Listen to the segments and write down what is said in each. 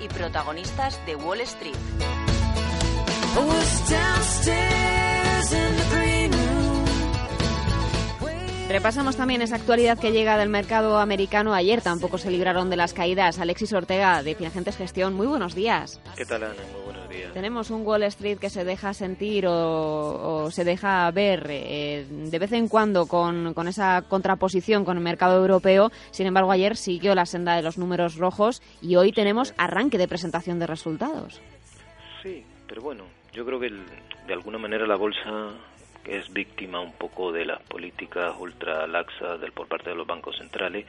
y protagonistas de Wall Street. Repasamos también esa actualidad que llega del mercado americano. Ayer tampoco se libraron de las caídas. Alexis Ortega, de Finagentes Gestión, muy buenos días. ¿Qué tal, Ana? Muy buenos días. Tenemos un Wall Street que se deja sentir o, se deja ver eh, de vez en cuando con, con, esa contraposición con el mercado europeo. Sin embargo, ayer siguió la senda de los números rojos y hoy tenemos arranque de presentación de resultados. Sí, pero bueno, yo creo que de alguna manera la bolsa es víctima un poco de las políticas ultra laxas del, por parte de los bancos centrales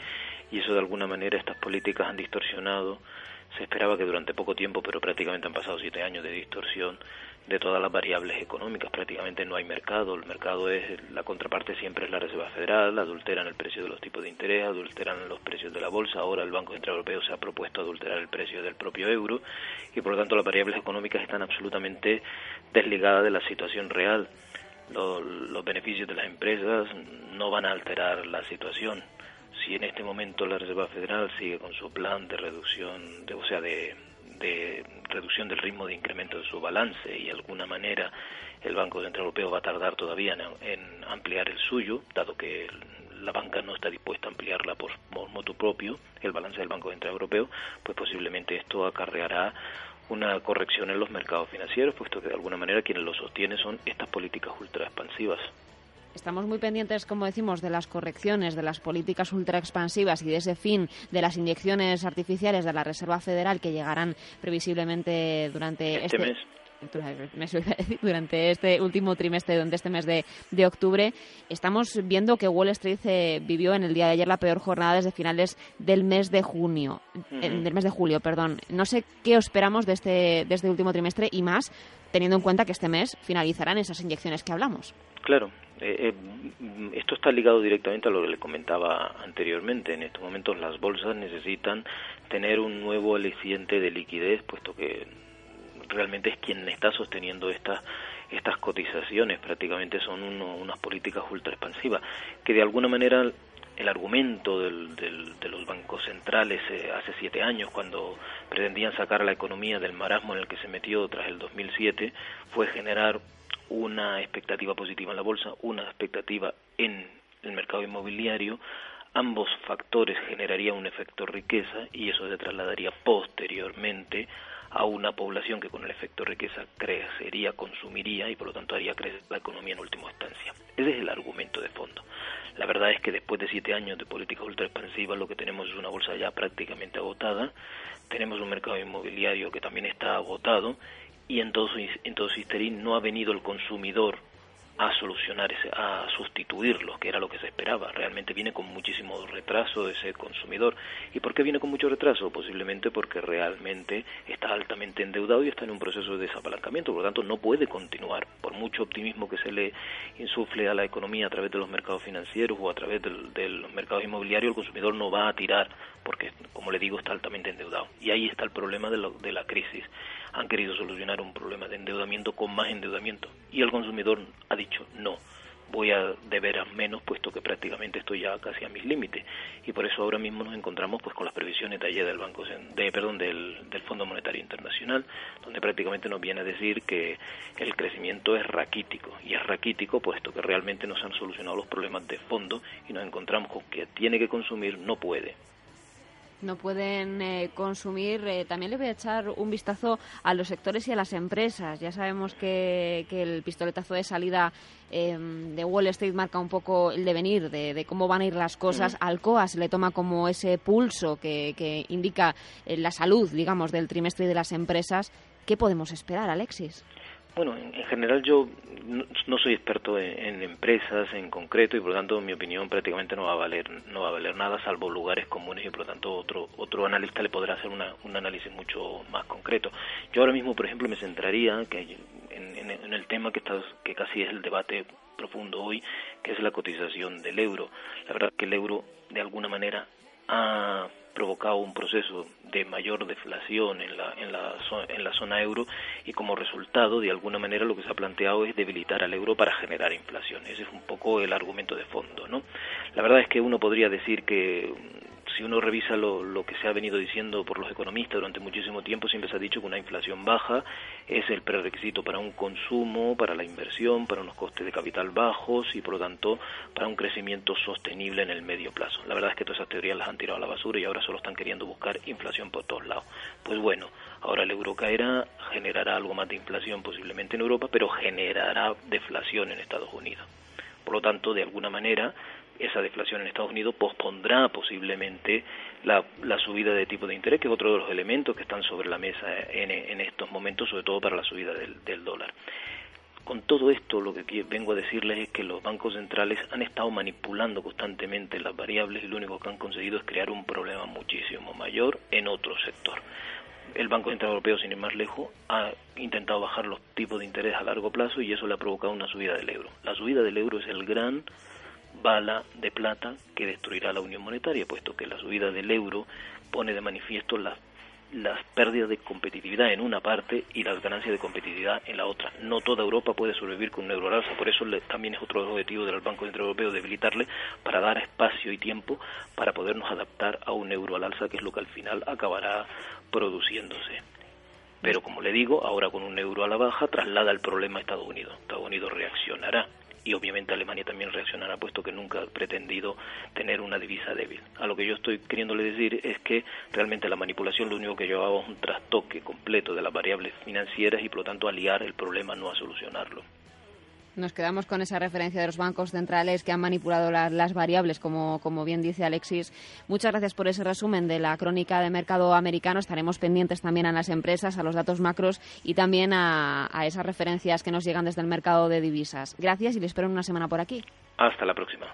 y eso de alguna manera estas políticas han distorsionado. Se esperaba que durante poco tiempo, pero prácticamente han pasado siete años de distorsión de todas las variables económicas. Prácticamente no hay mercado. El mercado es la contraparte siempre es la Reserva Federal. Adulteran el precio de los tipos de interés, adulteran los precios de la bolsa. Ahora el Banco Central Europeo se ha propuesto adulterar el precio del propio euro y por lo tanto las variables económicas están absolutamente desligadas de la situación real los beneficios de las empresas no van a alterar la situación. Si en este momento la Reserva Federal sigue con su plan de reducción, de, o sea, de, reducción del ritmo de incremento de su balance y de alguna manera el Banco Central Europeo va a tardar todavía en, ampliar el suyo, dado que la banca no está dispuesta a ampliarla por, por motu propio, el balance del Banco Central Europeo, pues posiblemente esto acarreará una corrección en los mercados financieros, puesto que de alguna manera quienes lo sostienen son estas políticas ultra expansivas. Estamos muy pendientes, como decimos, de las correcciones, de las políticas ultra expansivas y de ese fin de las inyecciones artificiales de la Reserva Federal que llegarán previsiblemente durante este, este mes durante este último trimestre, durante este mes de, de octubre, estamos viendo que Wall Street eh, vivió en el día de ayer la peor jornada desde finales del mes de junio, del mes de julio, perdón. No sé qué esperamos de este, de este último trimestre y más teniendo en cuenta que este mes finalizarán esas inyecciones que hablamos. Claro, eh, eh, esto está ligado directamente a lo que le comentaba anteriormente. En estos momentos las bolsas necesitan tener un nuevo aliciente de liquidez, puesto que realmente es quien está sosteniendo estas estas cotizaciones. Prácticamente son unas políticas ultra expansivas que de alguna manera el argumento del, de los bancos centrales eh, hace siete años cuando pretendían sacar la economía del marasmo en el que se metió tras el 2007 fue generar una expectativa positiva en la bolsa, una expectativa en el mercado inmobiliario, ambos factores generarían un efecto riqueza y eso se trasladaría posteriormente a una población que con el efecto riqueza crecería, consumiría y por lo tanto haría crecer la economía en última instancia. Ese es el argumento de fondo. La verdad es que después de siete años de política ultra expansiva lo que tenemos es una bolsa ya prácticamente agotada, tenemos un mercado inmobiliario que también está agotado y en todo, todo no ha venido el consumidor a solucionar, ese, a sustituirlo, que era lo que se esperaba. Realmente viene con muchísimo retraso ese consumidor. ¿Y por qué viene con mucho retraso? Posiblemente porque realmente está altamente endeudado y está en un proceso de desapalancamiento, por lo tanto no puede continuar. Por mucho optimismo que se le insufle a la economía a través de los mercados financieros o a través de los mercados inmobiliarios, el consumidor no va a tirar porque, como le digo, está altamente endeudado. Y ahí está el problema de, de la crisis han querido solucionar un problema de endeudamiento con más endeudamiento. Y el consumidor ha dicho no voy a deber a menos puesto que prácticamente estoy ya casi a mis límites y por eso ahora mismo nos encontramos pues con las previsiones de ayer del banco de perdón del, del Fondo Monetario Internacional donde prácticamente nos viene a decir que el crecimiento es raquítico. Y es raquítico puesto que realmente no se han solucionado los problemas de fondo y nos encontramos con que tiene que consumir no puede no pueden eh, consumir. Eh, también le voy a echar un vistazo a los sectores y a las empresas. Ya sabemos que, el pistoletazo de salida em, de Wall Street marca un poco el devenir de, cómo van a ir las cosas. Al Alcoa se le toma como ese pulso que, que indica eh, la salud, digamos, del trimestre de las empresas. ¿Qué podemos esperar, Alexis? Bueno, en, general yo no, soy experto en, empresas en concreto y por lo tanto mi opinión prácticamente no va a valer no va a valer nada salvo lugares comunes y por lo tanto otro otro analista le podrá hacer un análisis mucho más concreto. Yo ahora mismo, por ejemplo, me centraría que en, el tema que está que casi es el debate profundo hoy, que es la cotización del euro. La verdad que el euro de alguna manera ha provocado un proceso de mayor deflación en la, en, la, en la zona euro y como resultado, de alguna manera, lo que se ha planteado es debilitar al euro para generar inflación. Ese es un poco el argumento de fondo. ¿no? La verdad es que uno podría decir que uno revisa lo, lo, que se ha venido diciendo por los economistas durante muchísimo tiempo, siempre se ha dicho que una inflación baja es el prerequisito para un consumo, para la inversión, para unos costes de capital bajos y por lo tanto para un crecimiento sostenible en el medio plazo. La verdad es que todas esas teorías las han tirado a la basura y ahora solo están queriendo buscar inflación por todos lados. Pues bueno, ahora el euro caerá, generará algo más de inflación posiblemente en Europa, pero generará deflación en Estados Unidos. Por lo tanto, de alguna manera, esa deflación en Estados Unidos pospondrá posiblemente la, subida de tipo de interés, que es otro de los elementos que están sobre la mesa en, estos momentos, sobre todo para la subida del, dólar. Con todo esto, lo que vengo a decirles es que los bancos centrales han estado manipulando constantemente las variables y lo único que han conseguido es crear un problema muchísimo mayor en otro sector. El Banco Central Europeo, sin ir más lejos, ha intentado bajar los tipos de interés a largo plazo y eso le ha provocado una subida del euro. La subida del euro es el gran bala de plata que destruirá la unión monetaria, puesto que la subida del euro pone de manifiesto las, las pérdidas de competitividad en una parte y las ganancias de competitividad en la otra. No toda Europa puede sobrevivir con un euro al alza, por eso también es otro objetivo del Banco Central Europeo debilitarle para dar espacio y tiempo para podernos adaptar a un euro al alza, que es lo que al final acabará produciéndose. Pero como le digo, ahora con un euro a la baja traslada el problema a Estados Unidos. Estados Unidos reaccionará y obviamente Alemania también reaccionará puesto que nunca ha pretendido tener una divisa débil. A lo que yo estoy queriéndole decir es que realmente la manipulación lo único que llevaba es un trastoque completo de las variables financieras y por lo tanto aliar el problema no a solucionarlo. Nos quedamos con esa referencia de los bancos centrales que han manipulado las variables, como, como bien dice Alexis. Muchas gracias por ese resumen de la crónica de mercado americano. Estaremos pendientes también a las empresas, a los datos macros y también a, a esas referencias que nos llegan desde el mercado de divisas. Gracias y les espero en una semana por aquí. Hasta la próxima.